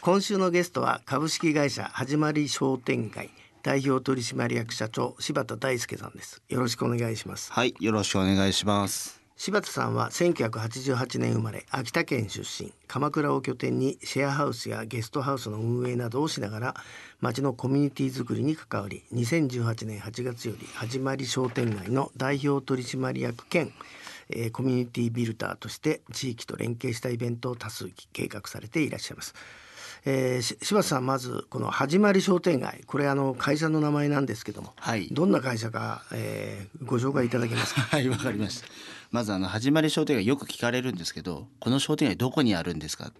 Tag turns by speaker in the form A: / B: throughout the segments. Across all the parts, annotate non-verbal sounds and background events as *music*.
A: 今週のゲストは株式会社はじまり商店街代表取締役社長柴田大輔さんです。よろしくお願いします。
B: はい、よろしくお願いします。
A: 柴田さんは1988年生まれ秋田県出身。鎌倉を拠点にシェアハウスやゲストハウスの運営などをしながら町のコミュニティづくりに関わり2018年8月より始まり商店街の代表取締役兼、えーコミュニティビルダーとして地域と連携したイベントを多数計画されていらっしゃいます。えー、し柴田さんまずこの始まり商店街これあの会社の名前なんですけども、
B: はい
A: どんな会社か、えーご紹介いただけますか？*laughs*
B: はい、わかりました。まずあの始まり商店街よく聞かれるんですけど、この商店街どこにあるんですか？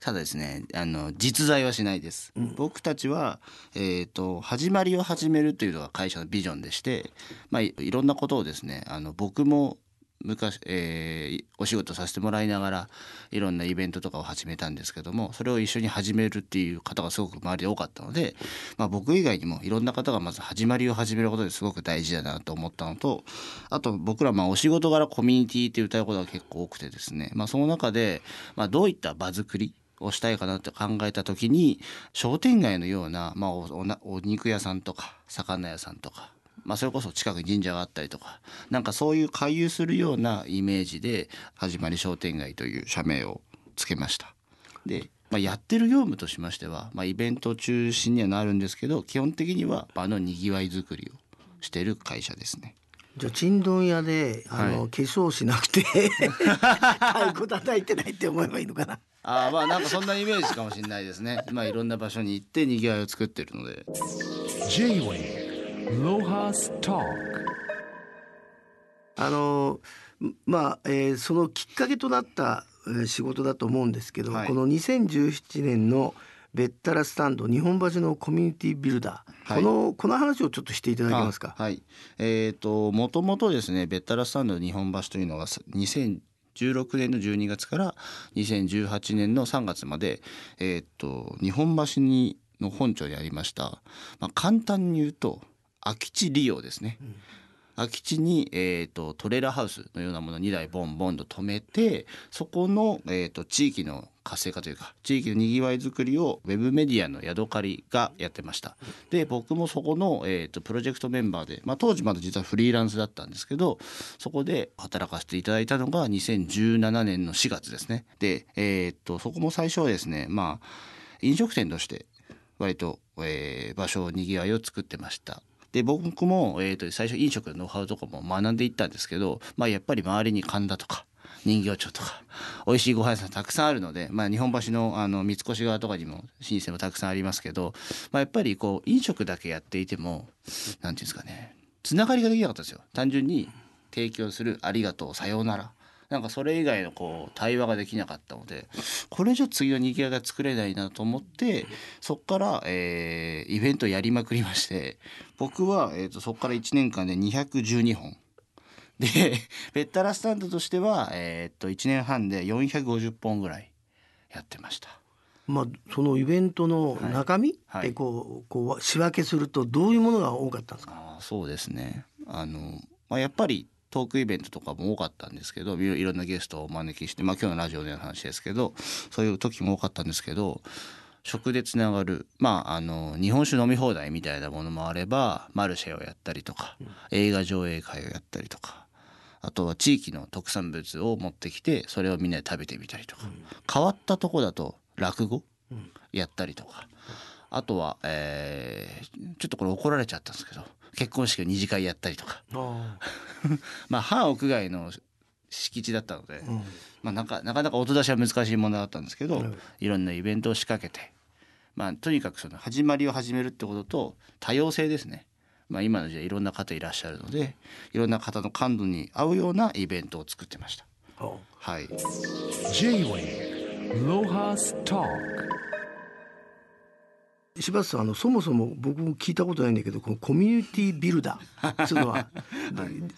B: ただですね、あの実在はしないです。僕たちはえっ、と始まりを始めるというのが会社のビジョンでして、まあいいろんなことをですね、あの僕も昔、えーお仕事させてもらいながらいろんなイベントとかを始めたんですけどもそれを一緒に始めるっていう方がすごく周りで多かったので、まあ、僕以外にもいろんな方がまず始まりを始めることですごく大事だなと思ったのとあと僕らまあお仕事柄コミュニティって歌うことが結構多くてですね、まあ、その中で、まあ、どういった場作りをしたいかなって考えた時に商店街のような、まあ、おおなお肉屋さんとか魚屋さんとかまあ、それこそ近くに神社があったりとかなんかそういう回遊するようなイメージで始まり商店街という社名をつけました。で、まあ、やってる業務としましては、まあ、イベント中心にはなるんですけど基本的には場のにぎわい作りをしている会社ですね。
A: じゃあちんどん屋であの、
B: はい
A: 化粧しなくて太鼓叩いてないって思えばいいのかな？
B: ああまあなんかそんなイメージかもしれないですね。まあいろんな場所に行ってにぎわいを作ってるので。
C: J-Way
A: あのまあ、えーそのきっかけとなった、えー仕事だと思うんですけど、
B: はい
A: この2017年のベッタラスタンド日本橋のコミュニティビルダー、
B: はい
A: このこの話をちょっとしていただけますか？
B: あはい。えっ、ともともとですねベッタラスタンド日本橋というのがさ2016年の12月から2018年の3月までえっ、と日本橋にの本庁にありました。まあ簡単に言うと空き地利用ですね。空き地に、えー、とトレーラーハウスのようなものを2台ボンボンと止めてそこの、えー、と地域の活性化というか地域のにぎわいづくりをウェブメディアのヤドカリがやってましたで僕もそこの、えー、とプロジェクトメンバーで、まあ、当時まだ実はフリーランスだったんですけどそこで働かせていただいたのが2017年の4月ですねで、えー、とそこも最初はですねまあ飲食店として割と、えー場所にぎわいを作ってました。で僕も、えー、と最初飲食のノウハウとかも学んでいったんですけど、まあ、やっぱり周りに神田とか人形町とか美味しいご飯屋さんたくさんあるので、まあ、日本橋のあの三越側とかにも老舗もたくさんありますけど、まあ、やっぱりこう飲食だけやっていてもなんていうんですかねつながりができなかったんですよ。単純に提供する「ありがとうさようなら」なんかそれ以外のこう対話ができなかったのでこれじゃ次のにぎわいが作れないなと思ってそこから、えーイベントやりまくりまして僕は、えー、とそこから1年間で212本で *laughs* ベッタラスタンドとしては、えー、と1年半で450本ぐらいやってました。
A: まあ、そのイベントの中身
B: はい
A: でこうこう仕分けするとどういうものが多かったんですか？
B: あーそうですねあの、まあ、やっぱりトークイベントとかも多かったんですけどいろいろんなゲストをお招きして、まあ、今日のラジオでの話ですけどそういう時も多かったんですけど食でつながる、まあ、あの日本酒飲み放題みたいなものもあればマルシェをやったりとか映画上映会をやったりとかあとは地域の特産物を持ってきてそれをみんなで食べてみたりとか、変わったとこだと落語やったりとか、あとは、えーちょっとこれ怒られちゃったんですけど結婚式を二次会やったりとか。
A: あ *laughs*
B: まあ半屋外の敷地だったので、
A: ーうん。
B: まあ、なかなかなか音出しは難しい問題だったんですけど、
A: はい。
B: いろんなイベントを仕掛けて、まあ、とにかくその始まりを始めるってことと多様性ですね、まあ、今の時代いろんな方いらっしゃるのでいろんな方の感度に合うようなイベントを作ってました。
A: あ
B: はい、
C: J-Way ロハスト
A: 柴田さんあのそもそも僕も聞いたことないんだけどこのコミュニティビルダーそういうのは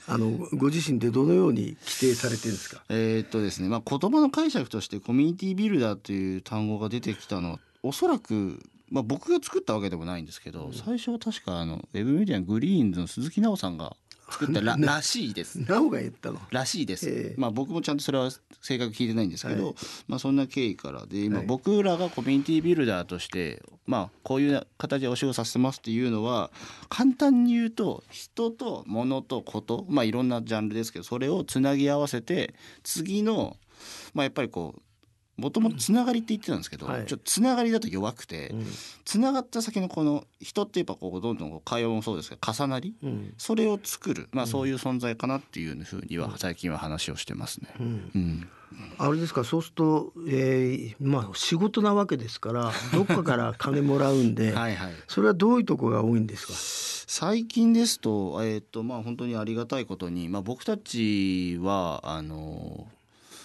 A: あのご自身でどのように規定されてるんですか？
B: えーっとですね、まあ、言葉の解釈としてコミュニティビルダーという単語が出てきたのはおそらく、まあ、僕が作ったわけでもないんですけど、最初は確かあのウェブメディアのグリーンズの鈴木奈緒さんが作ったららしいです。
A: なおが言ったの？
B: らしいです、
A: ええ。
B: まあ僕もちゃんとそれは正確聞いてないんですけど、
A: はい
B: まあそんな経緯からで今
A: はい。
B: 僕らがコミュニティビルダーとしてまあこういう形でお仕事させてますっていうのは簡単に言うと人と物とことまあいろんなジャンルですけどそれをつなぎ合わせて次のまあやっぱりこうもともとつながりって言ってたんですけど、
A: はい。
B: ちょっとつながりだと弱くて、
A: うん。
B: つながった先のこの人ってやっぱこうどんどん会話もそうですけど重なり
A: うん。
B: それを作る、まあ、そういう存在かなっていうふうには最近は話をしてますね。
A: うん。
B: うん、
A: あれですかそうすると、えーまあ仕事なわけですから *laughs* どっかから金もらうんで
B: はいはい。
A: それはどういうとこが多いんですか？
B: 最近ですと,、えーとまあ、本当にありがたいことに、まあ、僕たちはあの、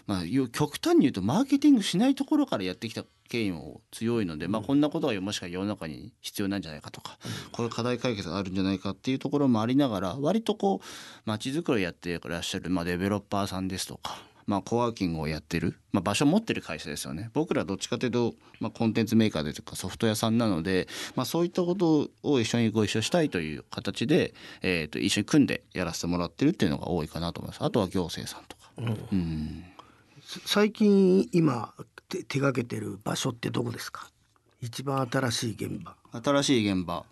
B: まあ、よ極端に言うとマーケティングしないところからやってきた経緯も強いので、まあ、こんなことがもしか世の中に必要なんじゃないかとか、こういう課題解決があるんじゃないかっていうところもありながら割とこう街づくりをやってらっしゃる、まあ、デベロッパーさんですとか。まあ、コワーキングをやってる、まあ、場所を持ってる会社ですよね。僕らはどっちかというと、まあ、コンテンツメーカーでとかソフト屋さんなので、まあ、そういったことを一緒にご一緒したいという形で、えー、と一緒に組んでやらせてもらってるっていうのが多いかなと思います。あとは行政さんとか、うん
A: 最近今手がけてる場所ってどこですか？一番新しい現場。
B: 新しい現場。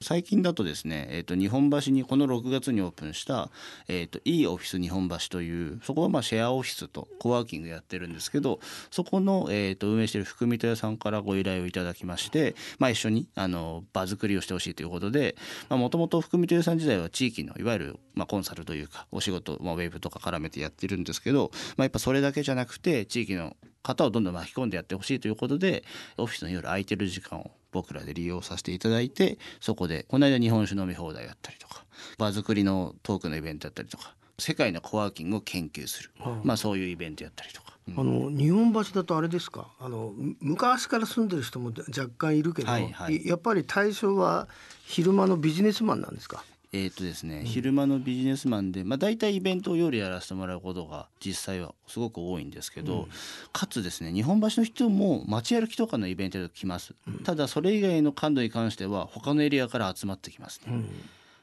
B: 最近だとですね、えー、と日本橋にこの6月にオープンした、えー、といいオフィス日本橋というそこはまあシェアオフィスとコワーキングやってるんですけどそこの、えー、と運営してる福見戸屋さんからご依頼をいただきまして、まあ、一緒にあの場作りをしてほしいということでもともと福見戸屋さん自体は地域のいわゆる、まあ、コンサルというかお仕事、まあ、ウェブとか絡めてやってるんですけど、まあ、やっぱそれだけじゃなくて地域の方をどんどん巻き込んでやってほしいということでオフィスの夜空いてる時間を僕らで利用させていただいてそこでこの間日本酒飲み放題やったりとか場作りのトークのイベントやったりとか世界のコワーキングを研究する、まあそういうイベントやったりとか。うん。
A: あの日本橋だとあれですか？あのむ昔から住んでる人も若干いるけど、
B: はいはい。
A: やっぱり対象は昼間のビジネスマンなんですか？
B: えーとですね、昼間のビジネスマンで、まあ、大体イベントを夜やらせてもらうことが実際はすごく多いんですけど、かつですね日本橋の人も街歩きとかのイベントで来ます、ただそれ以外の感度に関しては他のエリアから集まってきますね。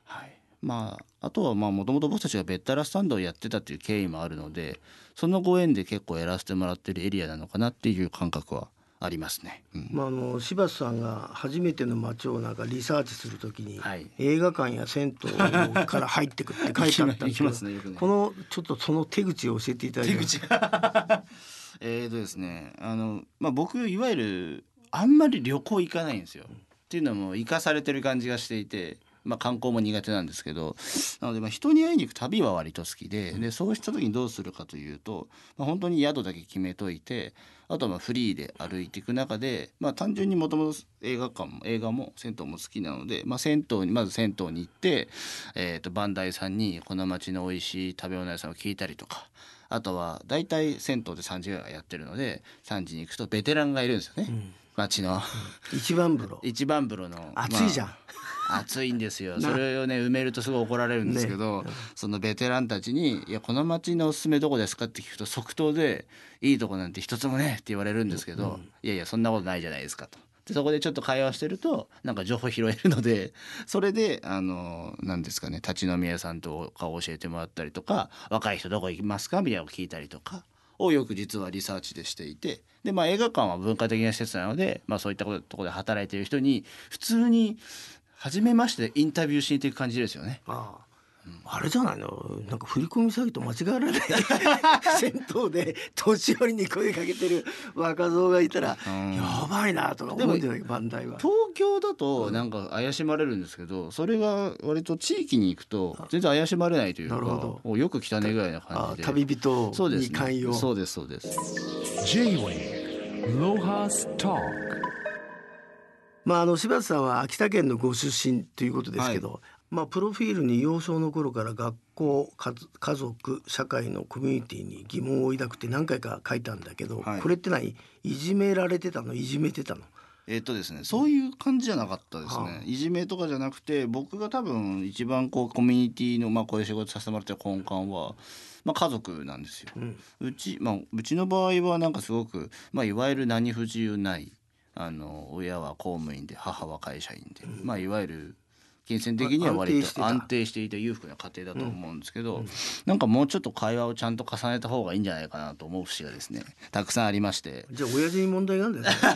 B: はい。まあ、あとはもともと僕たちがベッタラスタンドをやってたっていう経緯もあるのでそのご縁で結構やらせてもらってるエリアなのかなっていう感覚はありますね。うん。
A: まあ、あの柴田さんが初めての街をなんかリサーチするときに、
B: はい。
A: 映画館や銭湯から入ってくって書いてあったんですけど *laughs*
B: ねね
A: このちょっとその手口を教えていただきます
B: えーとですねあの、まあ、僕いわゆるあんまり旅行行かないんですよ。っていうのも生かされてる感じがしていて、まあ、観光も苦手なんですけどなのでまあ人に会いに行く旅は割と好きででそうした時にどうするかというと、まあ、本当に宿だけ決めといてあとはまあフリーで歩いていく中で、まあ、単純にもともと映画館も映画も銭湯も好きなので、まあ、銭湯にまず銭湯に行って、えー、とバンダイさんにこの町の美味しい食べ物屋さんを聞いたりとか。あとは大体銭湯で3時ぐらいやってるので3時に行くとベテランがいるんですよね、町の。
A: 一番風呂。
B: 一番風呂の。
A: 暑いじゃん、
B: まあ暑いんですよ。それをね埋めるとすごい怒られるんですけど、そのベテランたちに「いやこの町のおすすめどこですか?」って聞くと即答で「いいとこなんて一つもね」って言われるんですけど「いやいやそんなことないじゃないですか」と。でそこでちょっと会話してるとなんか情報拾えるので *laughs* それであの何ですかね立ち飲み屋さんとか教えてもらったりとか若い人どこ行きますか？みたいなのを聞いたりとかをよく実はリサーチでしていてで、まあ、映画館は文化的な施設なので、まあ、そういったこところで働いている人に普通に初めましてでインタビューしに行く感じですよね。
A: あああれじゃないの？なんか振り込み詐欺と間違えられない *laughs* 銭湯で年寄りに声かけてる若造がいたら
B: ん。
A: やばいなとか思うんじゃないバンダイは。
B: 東京だとなんか怪しまれるんですけどそれが割と地域に行くと全然怪しまれないというか
A: なるほど。
B: およく来たねぐらいな
A: あ
B: 感じで。
A: 旅人
B: そうですね
A: に寛容
B: そうですそうです。
C: J-Way Lohas Talk
A: まああの柴田さんは秋田県のご出身ということですけど、まあプロフィールに幼少の頃から学校家族家族社会のコミュニティに疑問を抱くって何回か書いたんだけど、
B: はい。
A: これって何いじめられてたの？いじめてたの？
B: えっとですね、そういう感じじゃなかったですね、
A: はあ。
B: いじめとかじゃなくて僕が多分一番こうコミュニティのまあこういう仕事させてもらってる根幹は、まあ、家族なんですよ。うち、まあ、うちの場合はなんかすごく、まあ、いわゆる何不自由ないあの親は公務員で母は会社員で、まあ、いわゆる金銭的には割と
A: 安定して
B: いて裕福な家庭だと思うんですけど、なんかもうちょっと会話をちゃんと重ねた方がいいんじゃないかなと思う節がですねたくさんありまして。
A: じゃあ親父に問題があるんだよね。*laughs*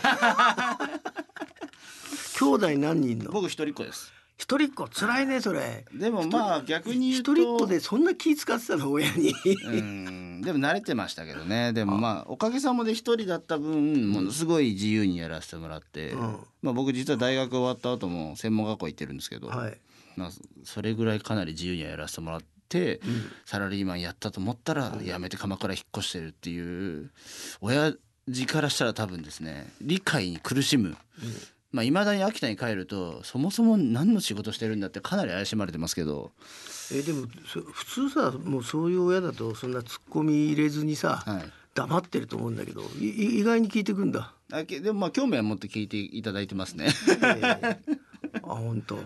A: 兄弟何人の？
B: 僕一人っ子です
A: 一人っ子辛いねそれ。
B: でもまあ逆に言うと。
A: 一人っ子でそんな気使ってたの親に。
B: うん。でも慣れてましたけどね。でもまあおかげさまで一人だった分ものすごい自由にやらせてもらって、
A: うん。
B: まあ、僕実は大学終わった後も専門学校行ってるんですけど、
A: はい。
B: まあ、それぐらいかなり自由にやらせてもらって、サラリーマンやったと思ったら辞めて鎌倉引っ越してるっていう親父からしたら多分ですね理解に苦しむ。まあ、未だに秋田に帰るとそもそも何の仕事してるんだってかなり怪しまれてますけど、
A: えでもそ普通さもうそういう親だとそんなツッコミ入れずにさ、
B: はい、
A: 黙ってると思うんだけど意外に聞いてくんだ。
B: あけでもまあ興味は持って聞いていただいてますね。
A: えーあ本当。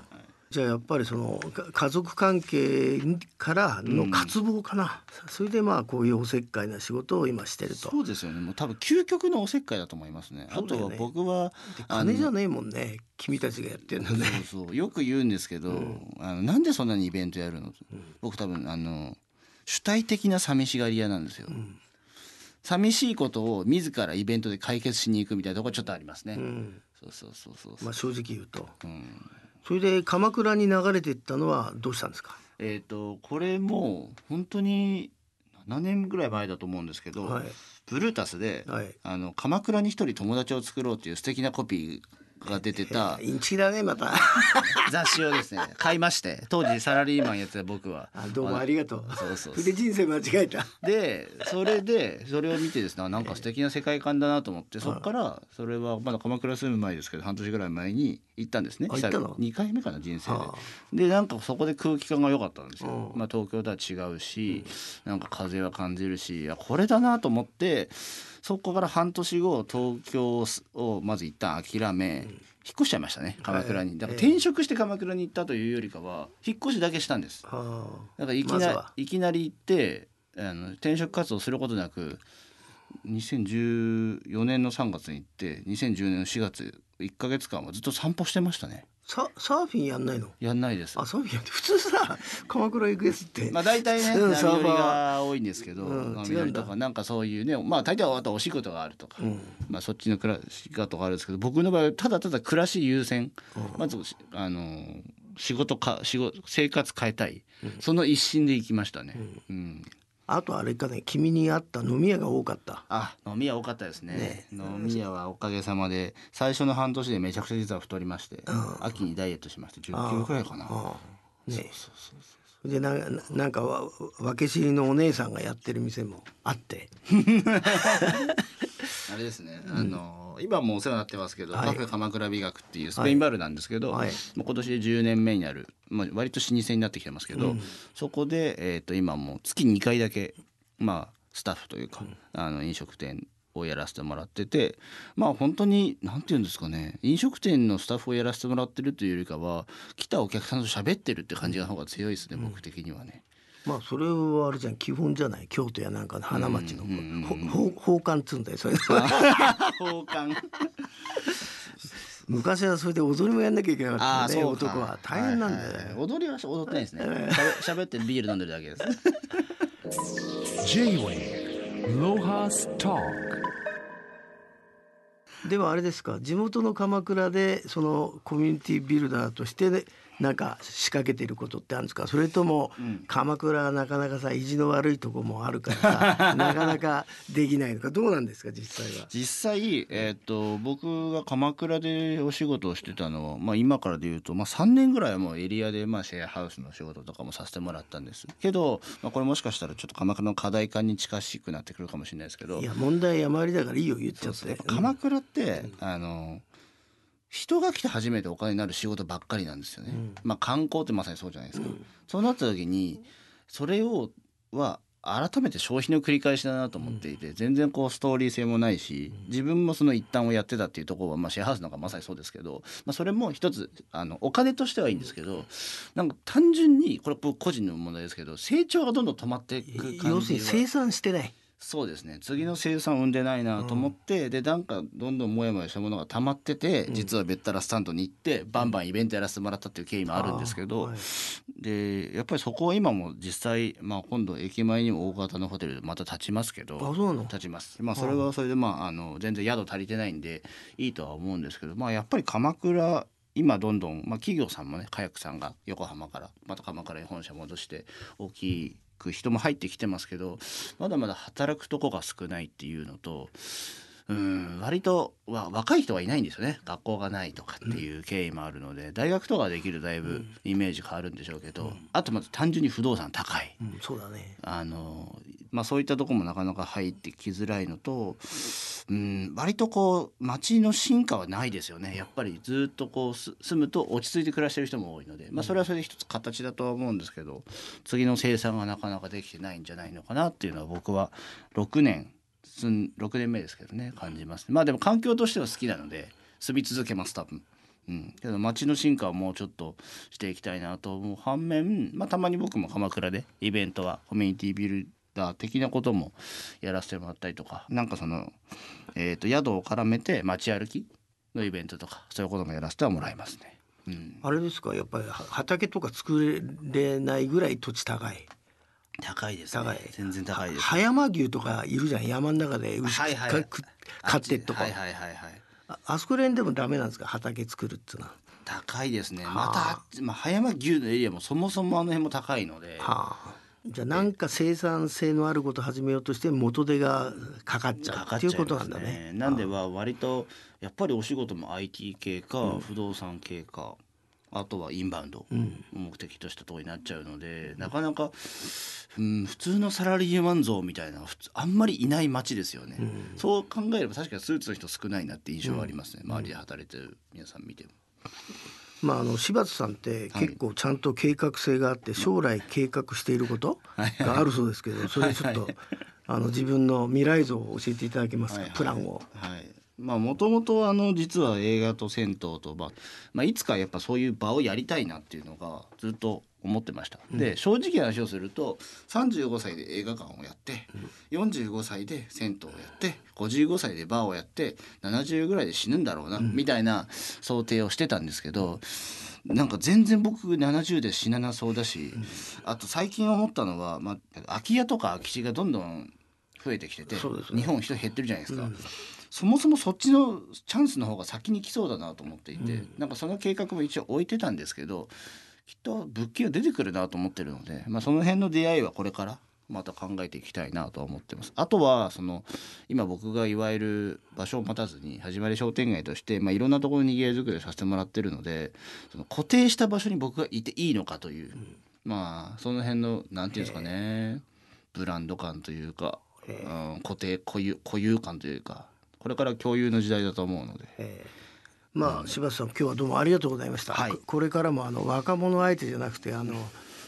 A: じゃあやっぱりそのか家族関係からの渇望かな、それでまあこういうおせっかいな仕事を今してると。
B: そうですよね。もう多分究極のおせっかいだと思いますね。あとは僕は
A: 金じゃねえもんね。君たちがやってるのね。
B: そうそう *laughs* よく言うんですけど、あのなんでそんなにイベントやるの、僕多分あの主体的な寂しがり屋なんですよ、寂しいことを自らイベントで解決しに行くみたいなところちょっとありますね、そうそうそうそう、
A: まあ正直言うと。
B: うん
A: それで鎌倉に流れていったのはどうしたんですか？
B: えっ、とこれも本当に7年ぐらい前だと思うんですけど、
A: はい
B: ブルータスで、
A: はい
B: あの鎌倉に一人友達を作ろうっていう素敵なコピーが出てた *laughs*
A: インチキだねまた。
B: 雑誌をですね買いまして当時サラリーマンやってた僕は
A: あどうもありがとう。
B: そうそう
A: 筆人生間違えた。
B: でそれでそれを見てですねあなんか素敵な世界観だなと思ってそこからそれはまだ鎌倉住む前ですけど半年ぐらい前に行ったんですね
A: あ行ったの
B: ？2回目かな人生で
A: はあ。
B: でなんかそこで空気感が良かったんですよ
A: う。ん
B: まあ、東京とは違うしなんか風は感じるしいやこれだなと思ってそこから半年後東京をまず一旦諦め、引っ越しちゃいましたね鎌倉に。だから転職して鎌倉に行ったというよりかは引っ越しだけしたんです。
A: は
B: だからいきな,、
A: い
B: きなり行ってあの転職活動することなく2014年の3月に行って2010年の4月1か月間はずっと散歩してましたね
A: ササーフィンやんないの？
B: やんないです。
A: あサーフィンやって普通さ鎌倉行くやつって。
B: まあ大体ね
A: うん
B: 波乗り
A: サーファー
B: が多いんですけど、
A: う。ん
B: 波乗りとかなんかそういうねまあ大体はあとお仕事があるとか、まあそっちの暮らし方とかあるんですけど僕の場合はただただ暮らし優先、まずあの仕事か仕事生活変えたい、その一心で行きましたね。うん
A: あとあれかね君に会った飲み屋が多かった。
B: あ飲み屋多かったですね。
A: ね。
B: 飲み屋はおかげさまで最初の半年でめちゃくちゃ実は太りまして、秋にダイエットしまして10キロくらいかな。
A: ああ。ね。でなななんかわ分け知りのお姉さんがやってる店もあって。*laughs*
B: あれですね、あの今もお世話になってますけど、
A: はい。
B: カフェ鎌倉美学っていうスペインバルなんですけど、
A: はい。
B: もう今年で10年目になる、まあ、割と老舗になってきてますけど、そこで、えー、と今もう月2回だけ、まあ、スタッフというか、あの飲食店をやらせてもらっててまあ本当に何て言うんですかね飲食店のスタッフをやらせてもらってるというよりかは来たお客さんと喋ってるって感じの方が強いですね、僕的にはね。
A: まあそれはあれじゃん基本じゃない京都やなんかの花町のほほ奉還っつうんだよそれ。
B: 交換
A: 昔はそれで踊りもやんなきゃいけなかったよね
B: ああそうか。
A: 男は。大変なんだよ。
B: はいはい。踊りは踊ってないですね。しゃべってビール飲んでるだけです。
C: J-Way Lohas Talk
A: ではあれですか地元の鎌倉でそのコミュニティビルダーとして、ね、なんか仕掛けていることってあるんですか？それとも鎌倉はなかなかさ意地の悪いとこもあるからさ *laughs* なかなかできないのか？どうなんですか実際は？
B: 実際、えー、と僕が鎌倉でお仕事をしてたのは、まあ、今からで言うと、まあ、3年ぐらいはもうエリアで、まあ、シェアハウスの仕事とかもさせてもらったんです。けど、まあ、これもしかしたらちょっと鎌倉の課題感に近しくなってくるかもしれないですけど。
A: いや問題山ありだからいいよ言っちゃって。
B: 鎌倉って、あの人が来て初めてお金になる仕事ばっかりなんですよね。まあ観光ってまさにそうじゃないですか。そうなった時にそれをは改めて消費の繰り返しだなと思っていて、全然こうストーリー性もないし自分もその一端をやってたっていうところは、まあ、シェアハウスなんかまさにそうですけど、まあ、それも一つあのお金としてはいいんですけどなんか単純にこれ僕個人の問題ですけど成長がどんどん止まっていく感じは。
A: 要するに生産してない。
B: そうですね。次の生産を生んでないなと思って、でなんかどんどんモヤモヤしたものが溜まってて、実はベッタラスタンドに行ってバンバンイベントやらせてもらったっていう経緯もあるんですけど、
A: はい。
B: でやっぱりそこは今も実際、まあ、今度駅前にも大型のホテルまた立ちますけど
A: あそうなの？
B: 立ちます、まあ、それはそれで、まあ、あの全然宿足りてないんでいいとは思うんですけど、まあ、やっぱり鎌倉今どんどん、まあ、企業さんもねカヤックさんが横浜からまた鎌倉に本社戻して大きく人も入ってきてますけどまだまだ働くとこが少ないっていうのとうん割とわ若い人はいないんですよね。学校がないとかっていう経緯もあるので、大学とかできるだいぶイメージ変わるんでしょうけど、あとまず単純に不動産高い。
A: うん、そうだね。
B: あのまあ、そういったところもなかなか入ってきづらいのと、うん、割とこう街の進化はないですよね。やっぱりずっとこう住むと落ち着いて暮らしてる人も多いので、まあ、それはそれで一つ形だとは思うんですけど次の生産がなかなかできてないんじゃないのかなっていうのは僕は6年6年目ですけどね感じます。まあでも環境としては好きなので住み続けます多分。うん、けど街の進化はもうちょっとしていきたいなと思う反面、まあ、たまに僕も鎌倉でイベントはコミュニティビルダー的なこともやらせてもらったりとかなんかその、えー、と宿を絡めて街歩きのイベントとかそういうこともやらせてはもらいますね。うん、
A: あれですか？やっぱりは畑とか作れないぐらい土地高い。
B: 高いですね。
A: 高い。
B: 全然高いです。
A: 葉山牛とかいるじゃん。山の中で牛
B: はいはい
A: 飼ってとか、
B: はいはいはいはい。
A: ああそこら辺でもダメなんですか？畑作るっていうのは。
B: 高いですね。
A: は
B: ま
A: あ
B: た、まあ、葉山牛のエリアもそもそもあの辺も高いので、
A: はあ、じゃあなんか生産性のあることを始めようとして元手がかかっちゃう
B: っ
A: ていうことなんだね。
B: なんでは割とやっぱりお仕事も IT 系か不動産系かあとはインバウンドを目的としたところになっちゃうので、なかなか、うん、普通のサラリーマン像みたいなあんまりいない街ですよね、そう考えれば確かにスーツの人少ないなって印象はありますね、周りで働いてる皆さん見ても。
A: まああの柴田さんって結構ちゃんと計画性があって将来計画していることがあるそうですけどそれちょっとあの自分の未来像を教えていただけますか？プランを。
B: はい。まあもともとあの実は映画と銭湯と、まあまあ、いつかやっぱそういう場をやりたいなっていうのがずっと思ってました、で正直な話をすると35歳で映画館をやって、45歳で銭湯をやって55歳でバーをやって70ぐらいで死ぬんだろうな、みたいな想定をしてたんですけどなんか全然僕70で死ななそうだし、あと最近思ったのは、まあ、空き家とか空き地がどんどん増えてきてて、
A: ね。
B: 日本人減ってるじゃないですか。そもそもそっちのチャンスの方が先に来そうだなと思っていて、なんかその計画も一応置いてたんですけどきっと物件は出てくるなと思ってるので、まあ、その辺の出会いはこれからまた考えていきたいなとは思ってます。あとはその今僕がいわゆる場所を待たずに始まり商店街として、まあ、いろんなところに賑わい作りをさせてもらってるのでその固定した場所に僕がいていいのかという、まあその辺のなんていうんですかねブランド感というか、うん、固定固有固有感というかこれから共有の時代だと思うので。
A: まあ柴田さん今日はどうもありがとうございました。
B: はい
A: ここれからもあの若者相手じゃなくてあの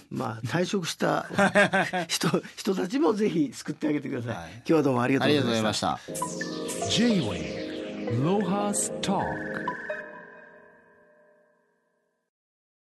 A: まあ退職した *laughs* 人人たちもぜひ救ってあげてください。
B: はい
A: 今日はどうもありがとうございまし。
B: がとうございまし